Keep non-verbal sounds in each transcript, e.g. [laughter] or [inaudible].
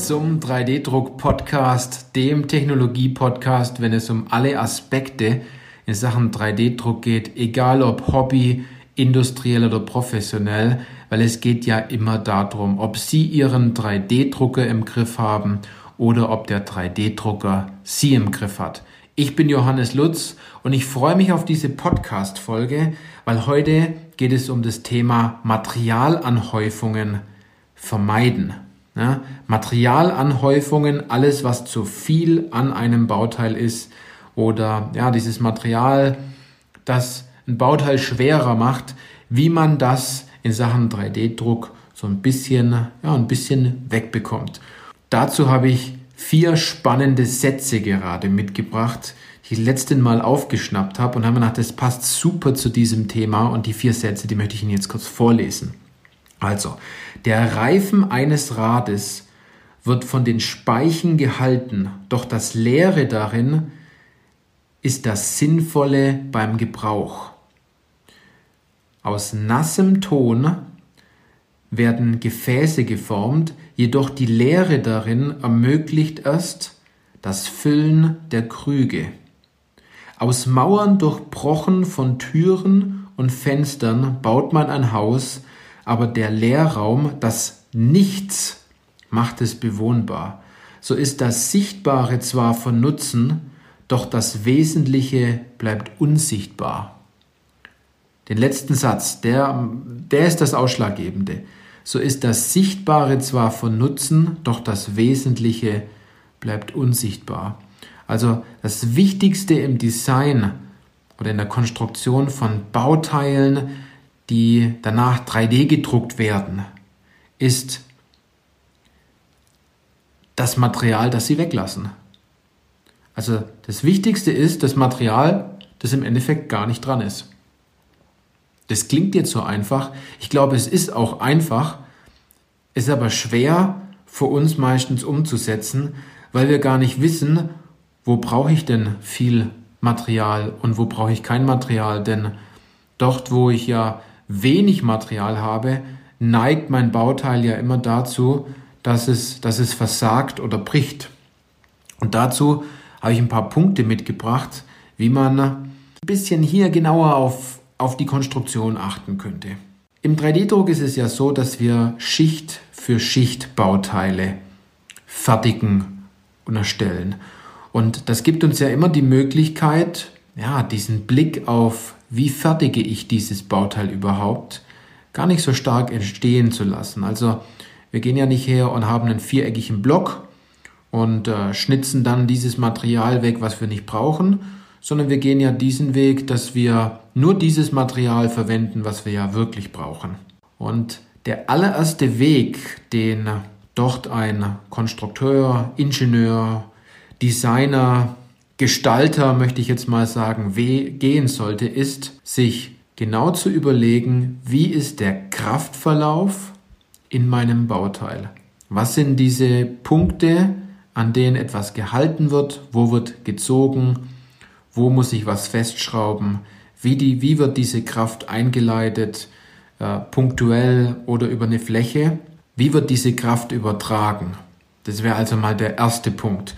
Zum 3D-Druck-Podcast, dem Technologie-Podcast, wenn es um alle Aspekte in Sachen 3D-Druck geht, egal ob Hobby, industriell oder professionell, weil es geht ja immer darum, ob Sie Ihren 3D-Drucker im Griff haben oder ob der 3D-Drucker Sie im Griff hat. Ich bin Johannes Lutz und ich freue mich auf diese Podcast-Folge, weil heute geht es um das Thema Materialanhäufungen vermeiden. Ja, Materialanhäufungen, alles was zu viel an einem Bauteil ist oder ja, dieses Material, das ein Bauteil schwerer macht, wie man das in Sachen 3D-Druck so ein bisschen, ja, ein bisschen wegbekommt. Dazu habe ich vier spannende Sätze gerade mitgebracht, die ich letzten Mal aufgeschnappt habe und habe mir gedacht, das passt super zu diesem Thema und die vier Sätze, die möchte ich Ihnen jetzt kurz vorlesen. Also, der Reifen eines Rades wird von den Speichen gehalten, doch das Leere darin ist das Sinnvolle beim Gebrauch. Aus nassem Ton werden Gefäße geformt, jedoch die Leere darin ermöglicht erst das Füllen der Krüge. Aus Mauern durchbrochen von Türen und Fenstern baut man ein Haus, aber der Leerraum, das Nichts, macht es bewohnbar. So ist das Sichtbare zwar von Nutzen, doch das Wesentliche bleibt unsichtbar. Den letzten Satz, der, der ist das Ausschlaggebende so ist das Sichtbare zwar von Nutzen, doch das Wesentliche bleibt unsichtbar. Also das Wichtigste im Design oder in der Konstruktion von Bauteilen, die danach 3D gedruckt werden, ist das Material, das sie weglassen. Also das Wichtigste ist das Material, das im Endeffekt gar nicht dran ist. Das klingt jetzt so einfach. Ich glaube, es ist auch einfach, ist aber schwer für uns meistens umzusetzen, weil wir gar nicht wissen, wo brauche ich denn viel Material und wo brauche ich kein Material. Denn dort, wo ich ja wenig Material habe, neigt mein Bauteil ja immer dazu, dass es, dass es versagt oder bricht. Und dazu habe ich ein paar Punkte mitgebracht, wie man ein bisschen hier genauer auf auf die Konstruktion achten könnte. Im 3D-Druck ist es ja so, dass wir Schicht für Schicht Bauteile fertigen und erstellen. Und das gibt uns ja immer die Möglichkeit, ja, diesen Blick auf, wie fertige ich dieses Bauteil überhaupt, gar nicht so stark entstehen zu lassen. Also wir gehen ja nicht her und haben einen viereckigen Block und äh, schnitzen dann dieses Material weg, was wir nicht brauchen, sondern wir gehen ja diesen Weg, dass wir nur dieses Material verwenden, was wir ja wirklich brauchen. Und der allererste Weg, den dort ein Konstrukteur, Ingenieur, Designer, Gestalter, möchte ich jetzt mal sagen, gehen sollte, ist, sich genau zu überlegen, wie ist der Kraftverlauf in meinem Bauteil? Was sind diese Punkte, an denen etwas gehalten wird? Wo wird gezogen? wo muss ich was festschrauben, wie, die, wie wird diese Kraft eingeleitet, äh, punktuell oder über eine Fläche, wie wird diese Kraft übertragen. Das wäre also mal der erste Punkt.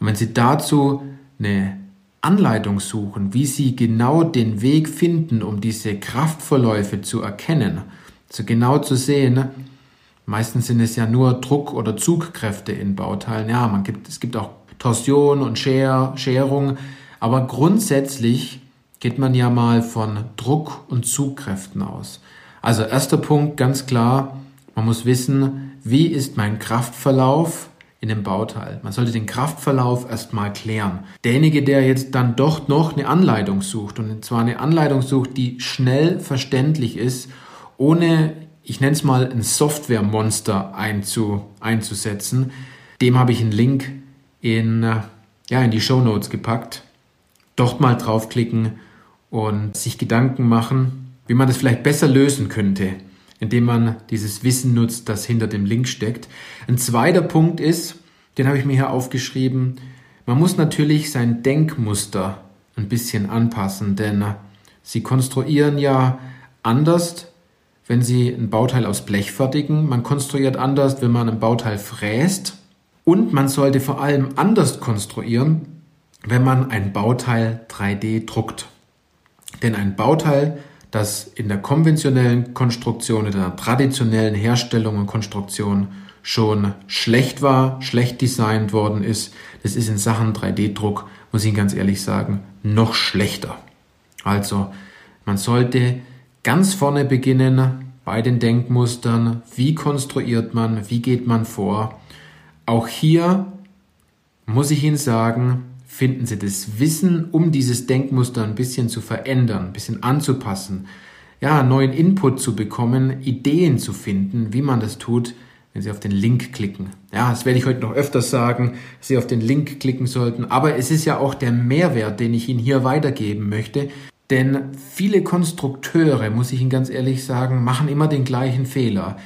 Und wenn Sie dazu eine Anleitung suchen, wie Sie genau den Weg finden, um diese Kraftverläufe zu erkennen, so genau zu sehen, meistens sind es ja nur Druck- oder Zugkräfte in Bauteilen. Ja, man gibt, es gibt auch Torsion und Scher, Scherung, aber grundsätzlich geht man ja mal von Druck und Zugkräften aus. Also erster Punkt ganz klar, man muss wissen, wie ist mein Kraftverlauf in dem Bauteil. Man sollte den Kraftverlauf erstmal klären. Derjenige, der jetzt dann doch noch eine Anleitung sucht und zwar eine Anleitung sucht, die schnell verständlich ist, ohne, ich nenne es mal, ein Softwaremonster einzu, einzusetzen, dem habe ich einen Link in, ja, in die Show Notes gepackt dort mal draufklicken und sich Gedanken machen, wie man das vielleicht besser lösen könnte, indem man dieses Wissen nutzt, das hinter dem Link steckt. Ein zweiter Punkt ist, den habe ich mir hier aufgeschrieben, man muss natürlich sein Denkmuster ein bisschen anpassen, denn sie konstruieren ja anders, wenn Sie ein Bauteil aus Blech fertigen. Man konstruiert anders, wenn man ein Bauteil fräst. Und man sollte vor allem anders konstruieren, wenn man ein Bauteil 3D druckt. Denn ein Bauteil, das in der konventionellen Konstruktion, in der traditionellen Herstellung und Konstruktion schon schlecht war, schlecht designt worden ist, das ist in Sachen 3D-Druck, muss ich Ihnen ganz ehrlich sagen, noch schlechter. Also, man sollte ganz vorne beginnen bei den Denkmustern. Wie konstruiert man? Wie geht man vor? Auch hier muss ich Ihnen sagen, finden Sie das Wissen, um dieses Denkmuster ein bisschen zu verändern, ein bisschen anzupassen, ja, neuen Input zu bekommen, Ideen zu finden, wie man das tut, wenn Sie auf den Link klicken. Ja, das werde ich heute noch öfters sagen, dass Sie auf den Link klicken sollten. Aber es ist ja auch der Mehrwert, den ich Ihnen hier weitergeben möchte. Denn viele Konstrukteure, muss ich Ihnen ganz ehrlich sagen, machen immer den gleichen Fehler.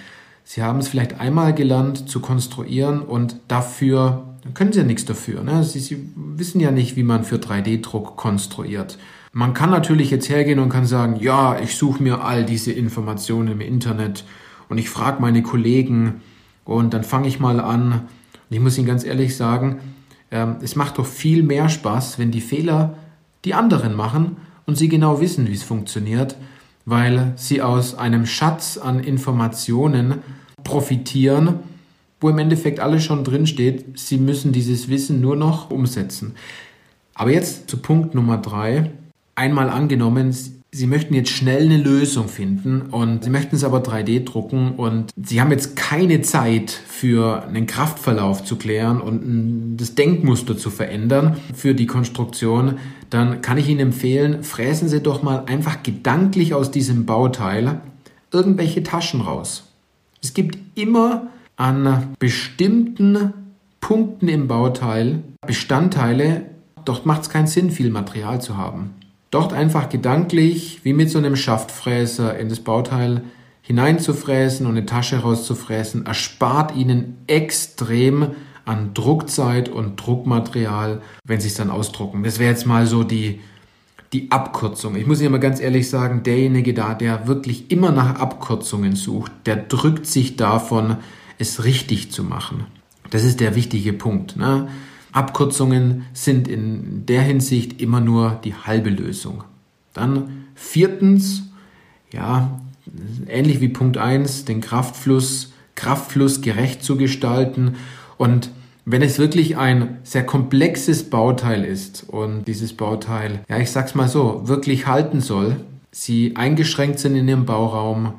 Sie haben es vielleicht einmal gelernt zu konstruieren und dafür dann können Sie ja nichts dafür. Ne? Sie, Sie wissen ja nicht, wie man für 3D-Druck konstruiert. Man kann natürlich jetzt hergehen und kann sagen, ja, ich suche mir all diese Informationen im Internet und ich frage meine Kollegen und dann fange ich mal an. Und ich muss Ihnen ganz ehrlich sagen, ähm, es macht doch viel mehr Spaß, wenn die Fehler die anderen machen und Sie genau wissen, wie es funktioniert, weil Sie aus einem Schatz an Informationen profitieren, wo im Endeffekt alles schon drin steht. Sie müssen dieses Wissen nur noch umsetzen. Aber jetzt zu Punkt Nummer drei. Einmal angenommen, Sie möchten jetzt schnell eine Lösung finden und Sie möchten es aber 3D drucken und Sie haben jetzt keine Zeit für einen Kraftverlauf zu klären und das Denkmuster zu verändern für die Konstruktion, dann kann ich Ihnen empfehlen, fräsen Sie doch mal einfach gedanklich aus diesem Bauteil irgendwelche Taschen raus. Es gibt immer an bestimmten Punkten im Bauteil Bestandteile, dort macht es keinen Sinn, viel Material zu haben. Dort einfach gedanklich, wie mit so einem Schaftfräser, in das Bauteil hineinzufräsen und eine Tasche rauszufräsen, erspart Ihnen extrem an Druckzeit und Druckmaterial, wenn Sie es dann ausdrucken. Das wäre jetzt mal so die, die Abkürzung. Ich muss Ihnen aber ganz ehrlich sagen, derjenige da, der wirklich immer nach Abkürzungen sucht, der drückt sich davon, es richtig zu machen. Das ist der wichtige Punkt. Ne? Abkürzungen sind in der Hinsicht immer nur die halbe Lösung. Dann viertens, ja, ähnlich wie Punkt 1, den Kraftfluss, Kraftfluss gerecht zu gestalten. Und wenn es wirklich ein sehr komplexes Bauteil ist und dieses Bauteil, ja, ich sag's mal so, wirklich halten soll, sie eingeschränkt sind in ihrem Bauraum,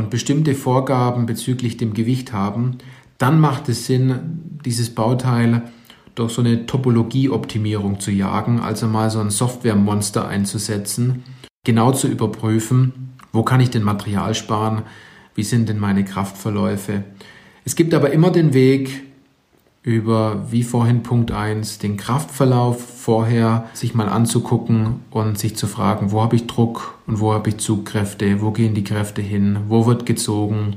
und bestimmte Vorgaben bezüglich dem Gewicht haben, dann macht es Sinn, dieses Bauteil durch so eine Topologieoptimierung zu jagen, also mal so ein Softwaremonster einzusetzen, genau zu überprüfen, wo kann ich denn Material sparen, wie sind denn meine Kraftverläufe. Es gibt aber immer den Weg, über, wie vorhin Punkt 1, den Kraftverlauf vorher sich mal anzugucken und sich zu fragen, wo habe ich Druck und wo habe ich Zugkräfte, wo gehen die Kräfte hin, wo wird gezogen,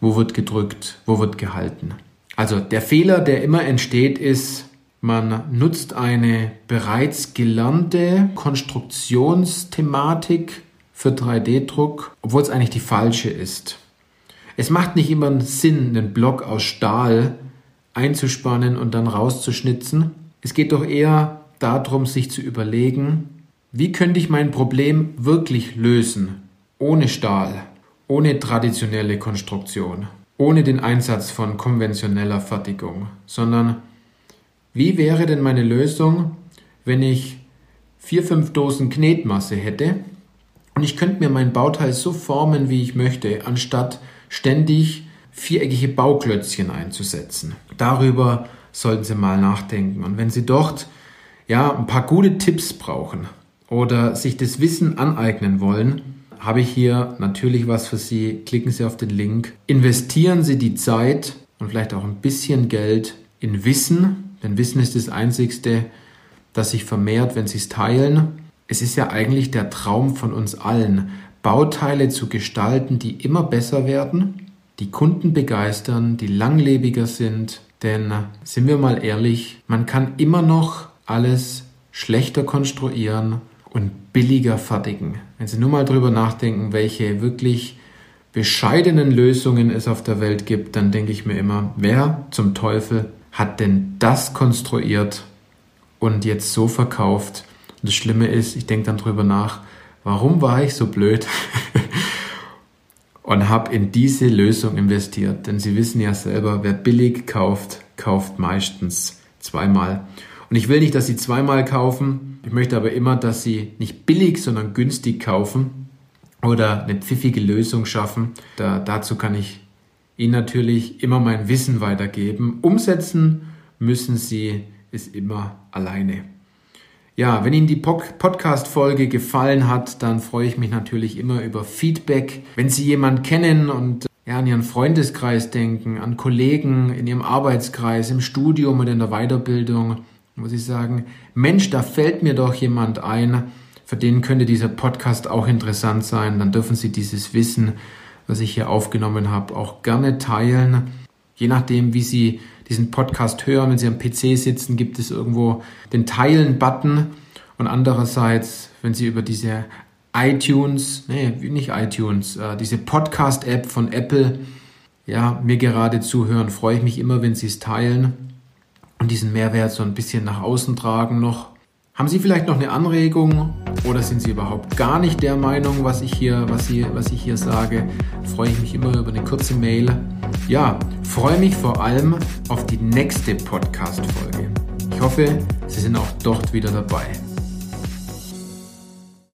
wo wird gedrückt, wo wird gehalten. Also der Fehler, der immer entsteht, ist, man nutzt eine bereits gelernte Konstruktionsthematik für 3D-Druck, obwohl es eigentlich die falsche ist. Es macht nicht immer Sinn, einen Block aus Stahl einzuspannen und dann rauszuschnitzen. Es geht doch eher darum, sich zu überlegen, wie könnte ich mein Problem wirklich lösen, ohne Stahl, ohne traditionelle Konstruktion, ohne den Einsatz von konventioneller Fertigung, sondern wie wäre denn meine Lösung, wenn ich vier, fünf Dosen Knetmasse hätte und ich könnte mir mein Bauteil so formen, wie ich möchte, anstatt ständig viereckige Bauklötzchen einzusetzen. Darüber sollten Sie mal nachdenken. Und wenn Sie dort ja ein paar gute Tipps brauchen oder sich das Wissen aneignen wollen, habe ich hier natürlich was für Sie. Klicken Sie auf den Link. Investieren Sie die Zeit und vielleicht auch ein bisschen Geld in Wissen, denn Wissen ist das Einzigste, das sich vermehrt, wenn Sie es teilen. Es ist ja eigentlich der Traum von uns allen, Bauteile zu gestalten, die immer besser werden, die Kunden begeistern, die langlebiger sind. Denn sind wir mal ehrlich, man kann immer noch alles schlechter konstruieren und billiger fertigen. Wenn Sie nur mal drüber nachdenken, welche wirklich bescheidenen Lösungen es auf der Welt gibt, dann denke ich mir immer, wer zum Teufel hat denn das konstruiert und jetzt so verkauft? Und das Schlimme ist, ich denke dann drüber nach, warum war ich so blöd [laughs] und habe in diese Lösung investiert? Denn Sie wissen ja selber, wer billig kauft, kauft meistens zweimal. Und ich will nicht, dass Sie zweimal kaufen. Ich möchte aber immer, dass Sie nicht billig, sondern günstig kaufen oder eine pfiffige Lösung schaffen. Da, dazu kann ich Ihnen natürlich immer mein Wissen weitergeben. Umsetzen müssen Sie es immer alleine. Ja, wenn Ihnen die Podcast-Folge gefallen hat, dann freue ich mich natürlich immer über Feedback. Wenn Sie jemanden kennen und ja, an Ihren Freundeskreis denken, an Kollegen in Ihrem Arbeitskreis, im Studium oder in der Weiterbildung, muss ich sagen, Mensch, da fällt mir doch jemand ein, für den könnte dieser Podcast auch interessant sein, dann dürfen Sie dieses Wissen, was ich hier aufgenommen habe, auch gerne teilen. Je nachdem, wie Sie diesen Podcast hören, wenn Sie am PC sitzen, gibt es irgendwo den Teilen-Button. Und andererseits, wenn Sie über diese iTunes, nee, nicht iTunes, äh, diese Podcast-App von Apple, ja, mir gerade zuhören, freue ich mich immer, wenn Sie es teilen und diesen Mehrwert so ein bisschen nach außen tragen noch. Haben Sie vielleicht noch eine Anregung oder sind Sie überhaupt gar nicht der Meinung, was ich hier, was, hier, was ich hier sage? Freue ich mich immer über eine kurze Mail. Ja, freue mich vor allem auf die nächste Podcast-Folge. Ich hoffe, Sie sind auch dort wieder dabei.